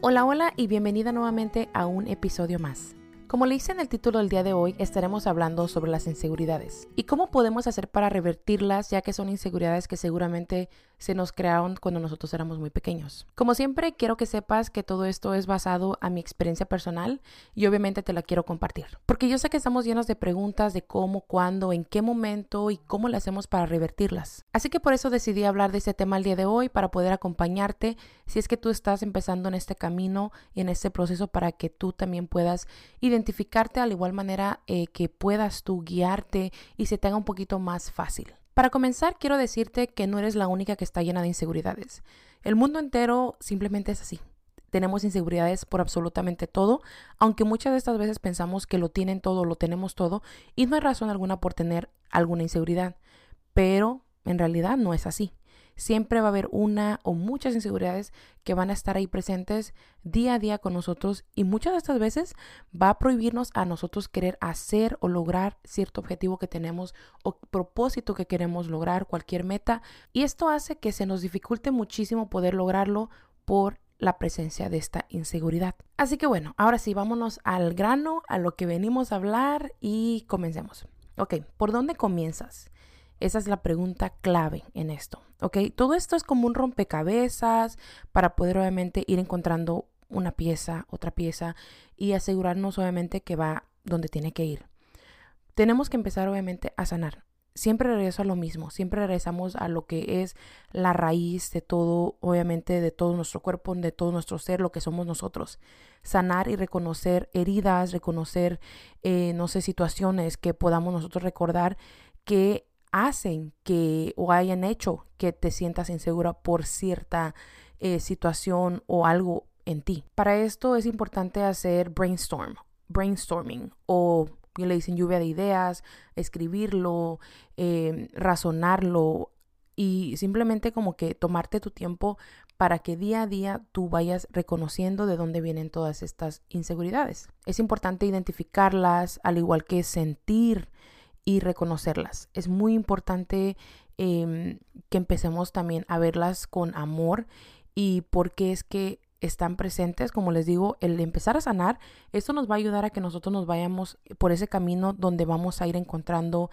Hola, hola y bienvenida nuevamente a un episodio más. Como le hice en el título del día de hoy, estaremos hablando sobre las inseguridades y cómo podemos hacer para revertirlas, ya que son inseguridades que seguramente se nos crearon cuando nosotros éramos muy pequeños. Como siempre, quiero que sepas que todo esto es basado a mi experiencia personal y obviamente te la quiero compartir. Porque yo sé que estamos llenos de preguntas de cómo, cuándo, en qué momento y cómo le hacemos para revertirlas. Así que por eso decidí hablar de este tema el día de hoy para poder acompañarte si es que tú estás empezando en este camino y en este proceso para que tú también puedas identificarte al igual manera eh, que puedas tú guiarte y se te haga un poquito más fácil. Para comenzar, quiero decirte que no eres la única que está llena de inseguridades. El mundo entero simplemente es así. Tenemos inseguridades por absolutamente todo, aunque muchas de estas veces pensamos que lo tienen todo, lo tenemos todo, y no hay razón alguna por tener alguna inseguridad. Pero en realidad no es así siempre va a haber una o muchas inseguridades que van a estar ahí presentes día a día con nosotros y muchas de estas veces va a prohibirnos a nosotros querer hacer o lograr cierto objetivo que tenemos o propósito que queremos lograr, cualquier meta. Y esto hace que se nos dificulte muchísimo poder lograrlo por la presencia de esta inseguridad. Así que bueno, ahora sí, vámonos al grano, a lo que venimos a hablar y comencemos. Ok, ¿por dónde comienzas? Esa es la pregunta clave en esto, ¿ok? Todo esto es como un rompecabezas para poder obviamente ir encontrando una pieza, otra pieza y asegurarnos obviamente que va donde tiene que ir. Tenemos que empezar obviamente a sanar. Siempre regreso a lo mismo, siempre regresamos a lo que es la raíz de todo, obviamente de todo nuestro cuerpo, de todo nuestro ser, lo que somos nosotros. Sanar y reconocer heridas, reconocer, eh, no sé, situaciones que podamos nosotros recordar que hacen que o hayan hecho que te sientas insegura por cierta eh, situación o algo en ti. Para esto es importante hacer brainstorm, brainstorming o le dicen lluvia de ideas, escribirlo, em, razonarlo y simplemente como que tomarte tu tiempo para que día a día tú vayas reconociendo de dónde vienen todas estas inseguridades. Es importante identificarlas, al igual que sentir y reconocerlas. Es muy importante em, que empecemos también a verlas con amor y porque es que están presentes, como les digo, el empezar a sanar, esto nos va a ayudar a que nosotros nos vayamos por ese camino donde vamos a ir encontrando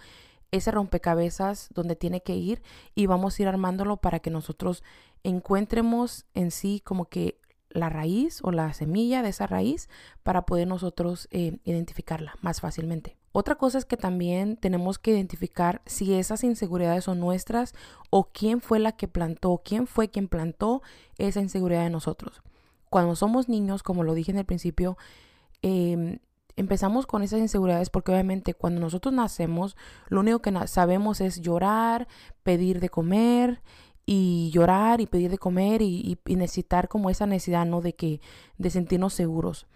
ese rompecabezas donde tiene que ir y vamos a ir armándolo para que nosotros encuentremos en sí como que la raíz o la semilla de esa raíz para poder nosotros eh, identificarla más fácilmente. Otra cosa es que también tenemos que identificar si esas inseguridades son nuestras o quién fue la que plantó, quién fue quien plantó esa inseguridad de nosotros. Cuando somos niños, como lo dije en el principio, em, empezamos con esas inseguridades porque obviamente cuando nosotros nacemos, lo único que sabemos es llorar, pedir de comer y llorar y pedir de comer y, y necesitar como esa necesidad, ¿no? De que, de sentirnos seguros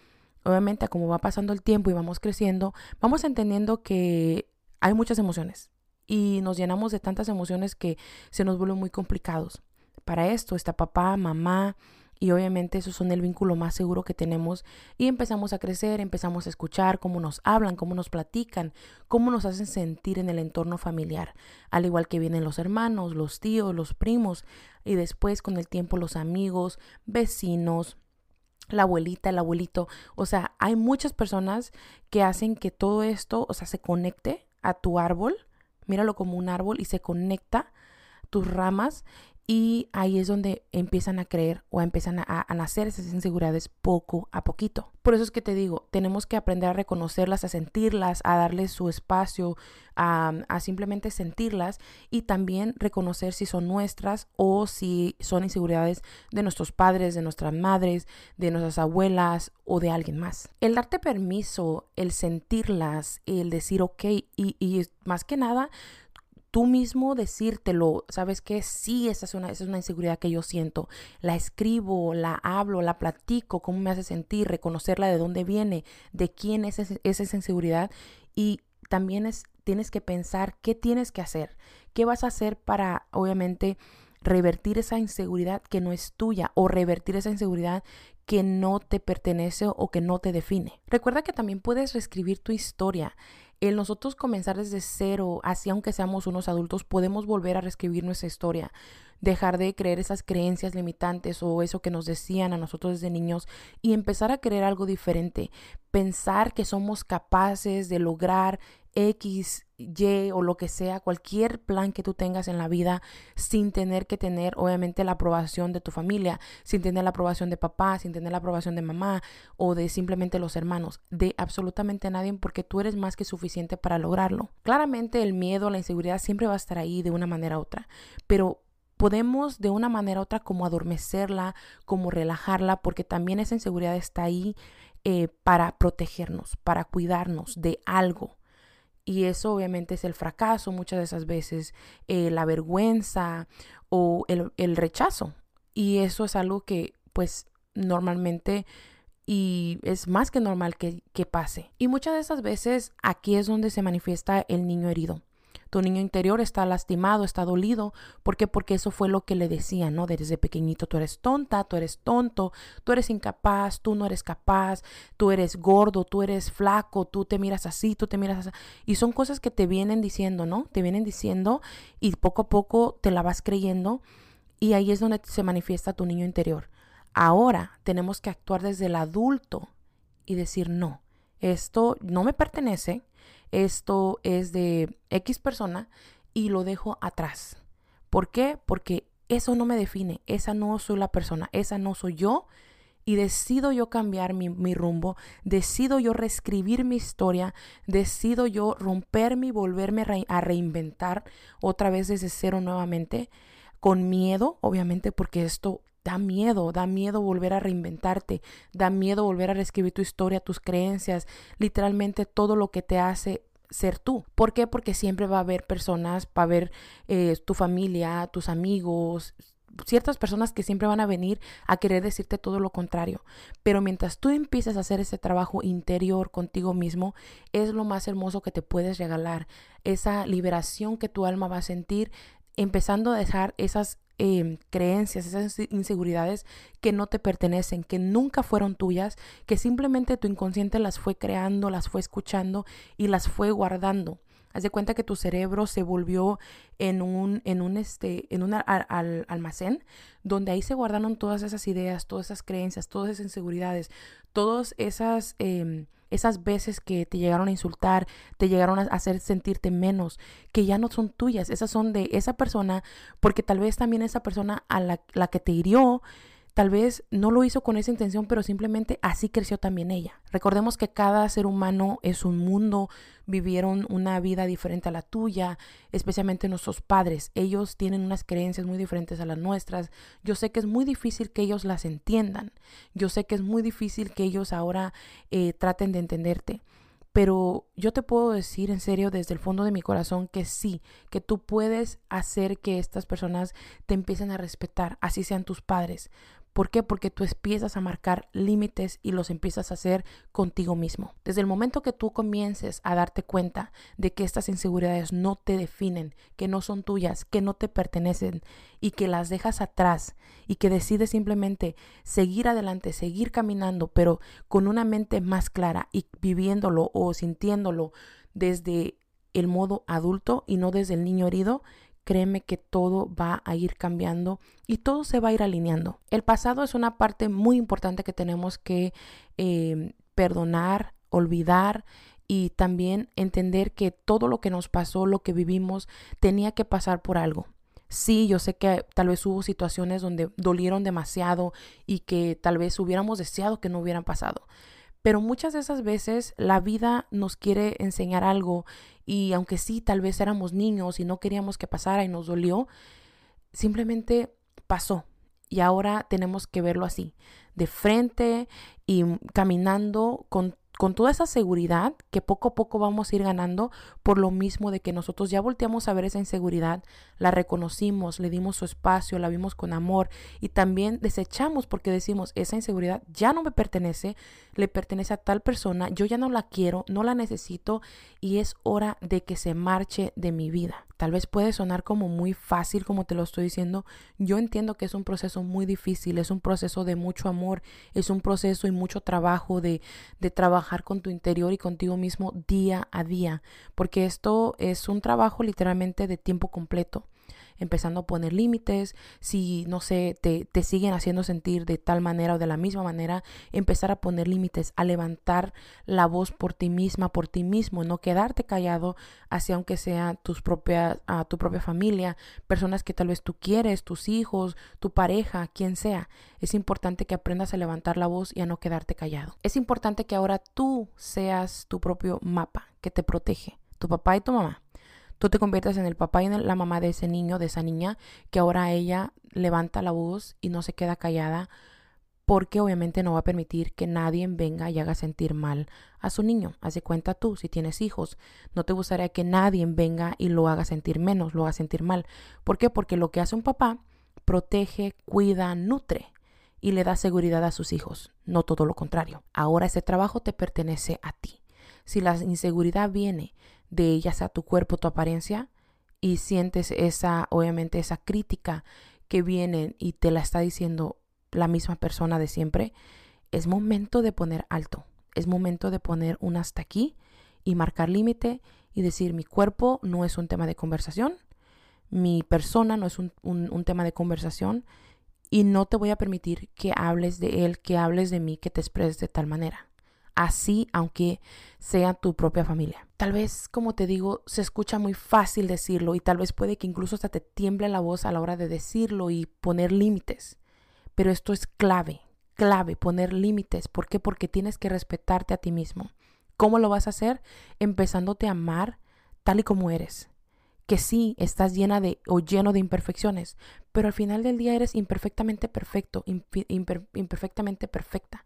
obviamente como va pasando el tiempo y vamos creciendo, vamos entendiendo que hay muchas emociones y nos llenamos de tantas emociones que se nos vuelven muy complicados. Para esto está papá, mamá y obviamente esos son el vínculo más seguro que tenemos y empezamos a crecer, empezamos a escuchar cómo nos hablan, cómo nos platican, cómo nos hacen sentir en el entorno familiar, al igual que vienen los hermanos, los tíos, los primos y después con el tiempo los amigos, vecinos, la abuelita, el abuelito. O sea, hay muchas personas que hacen que todo esto, o sea, se conecte a tu árbol. Míralo como un árbol y se conecta tus ramas y ahí es donde empiezan a creer o empiezan a, nacer esas inseguridades poco a poquito. Por eso es que te digo, tenemos que aprender a reconocerlas, a sentirlas, a darles su espacio, a, a simplemente sentirlas y también reconocer si son nuestras o si son inseguridades de nuestros padres, de nuestras madres, de nuestras abuelas o de alguien más. El darte permiso, el sentirlas, el decir ok y más que nada tú mismo decírtelo, ¿sabes qué? Sí, esa es, una, esa es una inseguridad que yo siento. La escribo, la hablo, la platico, cómo me hace sentir, reconocerla de dónde viene, de quién es, es esa inseguridad. Y también es, tienes que pensar qué tienes que hacer, qué vas a hacer para, obviamente, revertir esa inseguridad que no es tuya o revertir esa inseguridad que no te pertenece o que no te define. Recuerda que también puedes reescribir tu historia el nosotros comenzar desde cero, así aunque seamos unos adultos, podemos volver a reescribir nuestra historia, dejar de creer esas creencias limitantes o eso que nos decían a nosotros desde niños y empezar a creer algo diferente, pensar que somos capaces de lograr X, Y o lo que sea, cualquier plan que tú tengas en la vida sin tener que tener obviamente la aprobación de tu familia, sin tener la aprobación de papá, sin tener la aprobación de mamá o de simplemente los hermanos, de absolutamente nadie porque tú eres más que suficiente para lograrlo. Claramente el miedo, la inseguridad siempre va a estar ahí de una manera u otra, pero podemos de una manera u otra como adormecerla, como relajarla, porque también esa inseguridad está ahí eh, para protegernos, para cuidarnos de algo. Y eso obviamente es el fracaso muchas de esas veces, eh, la vergüenza o el, el rechazo. Y eso es algo que pues normalmente y es más que normal que, que, pase. Y muchas de esas veces aquí es donde se manifiesta el niño herido. Tu niño interior está lastimado, está dolido. ¿Por qué? Porque eso fue lo que le decían, ¿no? Desde pequeñito, tú eres tonta, tú eres tonto, tú eres incapaz, tú no eres capaz, tú eres gordo, tú eres flaco, tú te miras así, tú te miras así. Y son cosas que te vienen diciendo, ¿no? Te vienen diciendo y poco a poco te la vas creyendo y ahí es donde se manifiesta tu niño interior. Ahora tenemos que actuar desde el adulto y decir, no, esto no me pertenece, esto es de X persona y lo dejo atrás. ¿Por qué? Porque eso no me define, esa no soy la persona, esa no soy yo y decido yo cambiar mi, mi, rumbo, decido yo reescribir mi historia, decido yo romperme y volverme a reinventar otra vez desde cero nuevamente, con miedo, obviamente, porque esto da miedo, da miedo volver a reinventarte, da miedo volver a reescribir tu historia, tus creencias, literalmente todo lo que te hace ser tú. ¿Por qué? Porque siempre va a haber personas, va a haber eh, tu familia, tus amigos, ciertas personas que siempre van a venir a querer decirte todo lo contrario. Pero mientras tú empieces a hacer ese trabajo interior contigo mismo, es lo más hermoso que te puedes regalar. Esa liberación que tu alma va a sentir, empezando a dejar esas Em, creencias, esas inseguridades que no te pertenecen, que nunca fueron tuyas, que simplemente tu inconsciente las fue creando, las fue escuchando y las fue guardando. Haz de cuenta que tu cerebro se volvió en un, en un, este, en un almacén donde ahí se guardaron todas esas ideas, todas esas creencias, todas esas inseguridades, todas esas... Em, esas veces que te llegaron a insultar, te llegaron a hacer sentirte menos, que ya no son tuyas, esas son de esa persona, porque tal vez también esa persona a la, la que te hirió, Tal vez no lo hizo con esa intención, pero simplemente así creció también ella. Recordemos que cada ser humano es un mundo, vivieron una vida diferente a la tuya, especialmente nuestros padres. Ellos tienen unas creencias muy diferentes a las nuestras. Yo sé que es muy difícil que ellos las entiendan. Yo sé que es muy difícil que ellos ahora eh, traten de entenderte. Pero yo te puedo decir en serio desde el fondo de mi corazón que sí, que tú puedes hacer que estas personas te empiecen a respetar, así sean tus padres. ¿Por qué? Porque tú empiezas a marcar límites y los empiezas a hacer contigo mismo. Desde el momento que tú comiences a darte cuenta de que estas inseguridades no te definen, que no son tuyas, que no te pertenecen y que las dejas atrás y que decides simplemente seguir adelante, seguir caminando, pero con una mente más clara y viviéndolo o sintiéndolo desde el modo adulto y no desde el niño herido, créeme que todo va a ir cambiando y todo se va a ir alineando. El pasado es una parte muy importante que tenemos que eh, perdonar, olvidar y también entender que todo lo que nos pasó, lo que vivimos, tenía que pasar por algo. Sí, yo sé que tal vez hubo situaciones donde dolieron demasiado y que tal vez hubiéramos deseado que no hubieran pasado. Pero muchas de esas veces la vida nos quiere enseñar algo y aunque sí, tal vez éramos niños y no queríamos que pasara y nos dolió, simplemente pasó. Y ahora tenemos que verlo así, de frente y caminando con con toda esa seguridad que poco a poco vamos a ir ganando por lo mismo de que nosotros ya volteamos a ver esa inseguridad, la reconocimos, le dimos su espacio, la vimos con amor y también desechamos porque decimos, esa inseguridad ya no me pertenece, le pertenece a tal persona, yo ya no la quiero, no la necesito y es hora de que se marche de mi vida. Tal vez puede sonar como muy fácil como te lo estoy diciendo. Yo entiendo que es un proceso muy difícil, es un proceso de mucho amor, es un proceso y mucho trabajo de, de trabajar con tu interior y contigo mismo día a día, porque esto es un trabajo literalmente de tiempo completo empezando a poner límites, si no sé, te, te siguen haciendo sentir de tal manera o de la misma manera, empezar a poner límites, a levantar la voz por ti misma, por ti mismo, no quedarte callado hacia aunque sea tus propias, a tu propia familia, personas que tal vez tú quieres, tus hijos, tu pareja, quien sea. Es importante que aprendas a levantar la voz y a no quedarte callado. Es importante que ahora tú seas tu propio mapa que te protege, tu papá y tu mamá tú te conviertes en el papá y en la mamá de ese niño, de esa niña, que ahora ella levanta la voz y no se queda callada porque obviamente no va a permitir que nadie venga y haga sentir mal a su niño. Haz de cuenta tú, si tienes hijos, no te gustaría que nadie venga y lo haga sentir menos, lo haga sentir mal. ¿Por qué? Porque lo que hace un papá protege, cuida, nutre y le da seguridad a sus hijos, no todo lo contrario. Ahora ese trabajo te pertenece a ti. Si la inseguridad viene de ya sea tu cuerpo, tu apariencia, y sientes esa, obviamente, esa crítica que viene y te la está diciendo la misma persona de siempre, es momento de poner alto, es momento de poner un hasta aquí y marcar límite y decir mi cuerpo no es un tema de conversación, mi persona no es un, un, tema de conversación y no te voy a permitir que hables de él, que hables de mí, que te expreses de tal manera así aunque sea tu propia familia. Tal vez, como te digo, se escucha muy fácil decirlo y tal vez puede que incluso hasta te tiemble la voz a la hora de decirlo y poner límites. Pero esto es clave, clave, poner límites. ¿Por qué? Porque tienes que respetarte a ti mismo. ¿Cómo lo vas a hacer? Empezándote a amar tal y como eres. Que sí, estás llena de o lleno de imperfecciones, pero al final del día eres imperfectamente perfecto, imperfectamente perfecta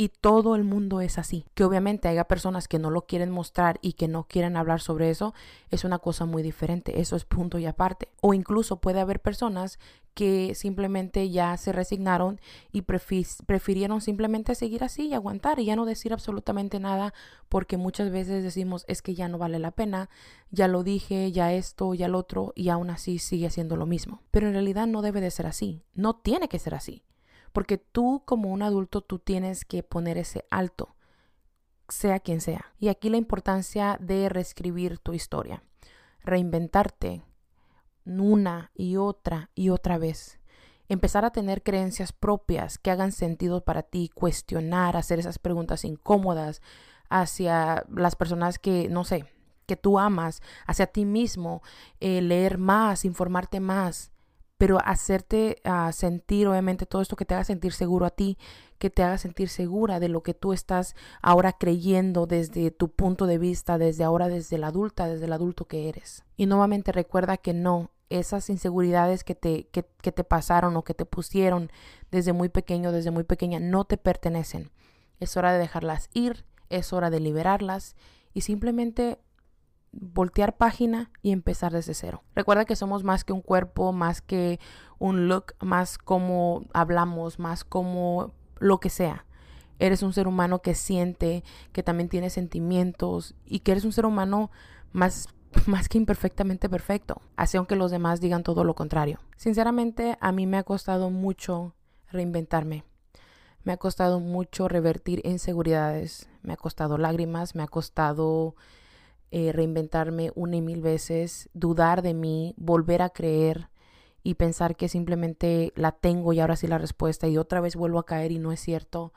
y todo el mundo es así. Que obviamente haya personas que no lo quieren mostrar y que no quieren hablar sobre eso, es una cosa muy diferente. Eso es punto y aparte. O incluso puede haber personas que simplemente ya se resignaron y prefirieron simplemente seguir así y aguantar y ya no decir absolutamente nada porque muchas veces decimos es que ya no vale la pena, ya lo dije, ya esto, ya lo otro y aún así sigue siendo lo mismo. Pero en realidad no debe de ser así, no tiene que ser así. Porque tú como un adulto, tú tienes que poner ese alto, sea quien sea. Y aquí la importancia de reescribir tu historia, reinventarte una y otra y otra vez. Empezar a tener creencias propias que hagan sentido para ti, cuestionar, hacer esas preguntas incómodas hacia las personas que, no sé, que tú amas, hacia ti mismo, eh, leer más, informarte más, pero hacerte uh, sentir, obviamente, todo esto que te haga sentir seguro a ti, que te haga sentir segura de lo que tú estás ahora creyendo desde tu punto de vista, desde ahora, desde la adulta, desde el adulto que eres. Y nuevamente recuerda que no, esas inseguridades que te, que te pasaron o que te pusieron desde muy pequeño, desde muy pequeña, no te pertenecen. Es hora de dejarlas ir, es hora de liberarlas y simplemente voltear página y empezar desde cero. Recuerda que somos más que un cuerpo, más que un look, más como hablamos, más como lo que sea. Eres un ser humano que siente, que también tiene sentimientos y que eres un ser humano más más que imperfectamente perfecto, así aunque los demás digan todo lo contrario. Sinceramente, a mí me ha costado mucho reinventarme. Me ha costado mucho revertir inseguridades, me ha costado lágrimas, me ha costado eh, reinventarme una y mil veces, dudar de mí, volver a creer y pensar que simplemente la tengo y ahora sí la respuesta y otra vez vuelvo a caer y no es cierto.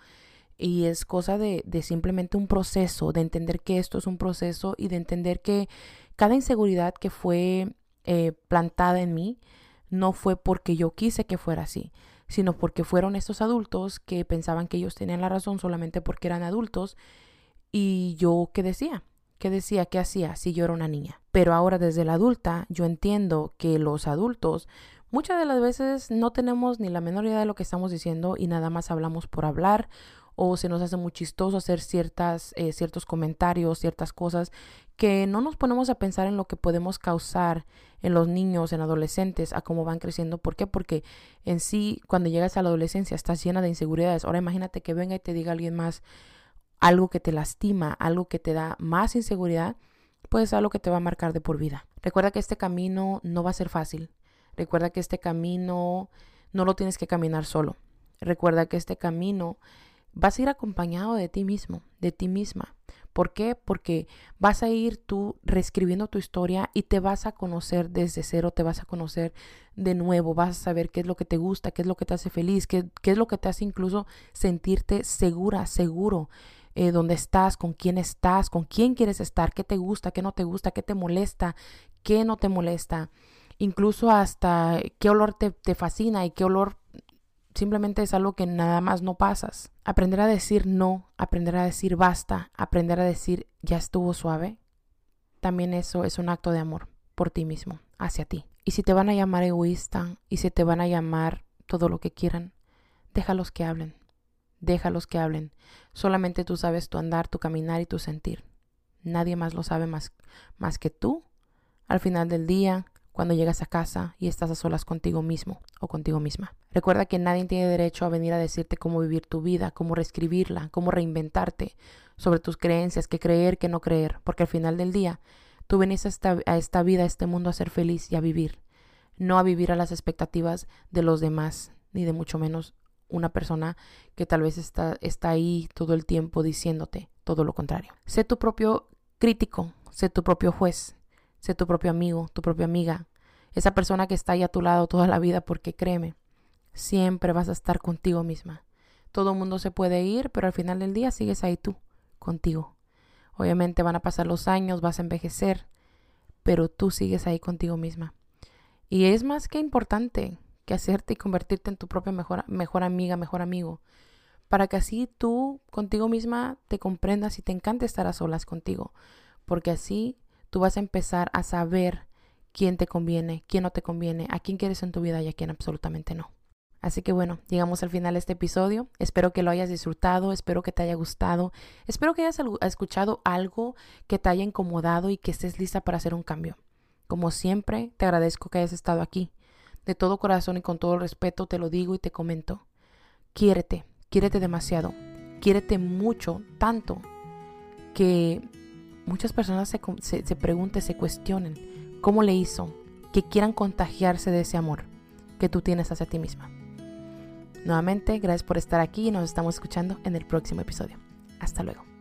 Y es cosa de, de simplemente un proceso, de entender que esto es un proceso y de entender que cada inseguridad que fue eh, plantada en mí no fue porque yo quise que fuera así, sino porque fueron estos adultos que pensaban que ellos tenían la razón solamente porque eran adultos y yo qué decía, ¿Qué decía, qué hacía si yo era una niña. Pero ahora desde la adulta yo entiendo que los adultos muchas de las veces no tenemos ni la menor idea de lo que estamos diciendo y nada más hablamos por hablar o se nos hace muy chistoso hacer ciertas, eh, ciertos comentarios, ciertas cosas que no nos ponemos a pensar en lo que podemos causar en los niños, en adolescentes, a cómo van creciendo. ¿Por qué? Porque en sí, cuando llegas a la adolescencia, estás llena de inseguridades. Ahora imagínate que venga y te diga alguien más, algo que te lastima, algo que te da más inseguridad, puede ser algo que te va a marcar de por vida. Recuerda que este camino no va a ser fácil. Recuerda que este camino no lo tienes que caminar solo. Recuerda que este camino vas a ir acompañado de ti mismo, de ti misma. ¿Por qué? Porque vas a ir tú reescribiendo tu historia y te vas a conocer desde cero, te vas a conocer de nuevo, vas a saber qué es lo que te gusta, qué es lo que te hace feliz, qué, qué es lo que te hace incluso sentirte segura, seguro. Eh, dónde estás, con quién estás, con quién quieres estar, qué te gusta, qué no te gusta, qué te molesta, qué no te molesta, incluso hasta qué olor te, te fascina y qué olor simplemente es algo que nada más no pasas. Aprender a decir no, aprender a decir basta, aprender a decir ya estuvo suave, también eso es un acto de amor por ti mismo, hacia ti. Y si te van a llamar egoísta y si te van a llamar todo lo que quieran, déjalos que hablen, déjalos que hablen. Solamente tú sabes tu andar, tu caminar y tu sentir. Nadie más lo sabe más, más que tú. Al final del día, cuando llegas a casa y estás a solas contigo mismo o contigo misma. Recuerda que nadie tiene derecho a venir a decirte cómo vivir tu vida, cómo reescribirla, cómo reinventarte sobre tus creencias, qué creer, qué no creer, porque al final del día tú venís a esta, a esta vida, a este mundo a ser feliz y a vivir, no a vivir a las expectativas de los demás, ni de mucho menos una persona que tal vez está, está ahí todo el tiempo diciéndote todo lo contrario. Sé tu propio crítico, sé tu propio juez, Sé tu propio amigo, tu propia amiga, esa persona que está ahí a tu lado toda la vida, porque créeme, siempre vas a estar contigo misma. Todo el mundo se puede ir, pero al final del día sigues ahí tú, contigo. Obviamente van a pasar los años, vas a envejecer, pero tú sigues ahí contigo misma. Y es más que importante que hacerte y convertirte en tu propia mejor, mejor amiga, mejor amigo, para que así tú contigo misma te comprendas y te encante estar a solas contigo, porque así tú vas a empezar a saber quién te conviene, quién no te conviene, a quién quieres en tu vida y a quién absolutamente no. Así que bueno, llegamos al final de este episodio. Espero que lo hayas disfrutado, espero que te haya gustado, espero que hayas escuchado algo que te haya incomodado y que estés lista para hacer un cambio. Como siempre, te agradezco que hayas estado aquí. De todo corazón y con todo respeto te lo digo y te comento. Quiérete, quiérete demasiado, quiérete mucho, tanto que muchas personas se, se, se pregunten, se cuestionen cómo le hizo, que quieran contagiarse de ese amor que tú tienes hacia ti misma. Nuevamente, gracias por estar aquí y nos estamos escuchando en el próximo episodio. Hasta luego.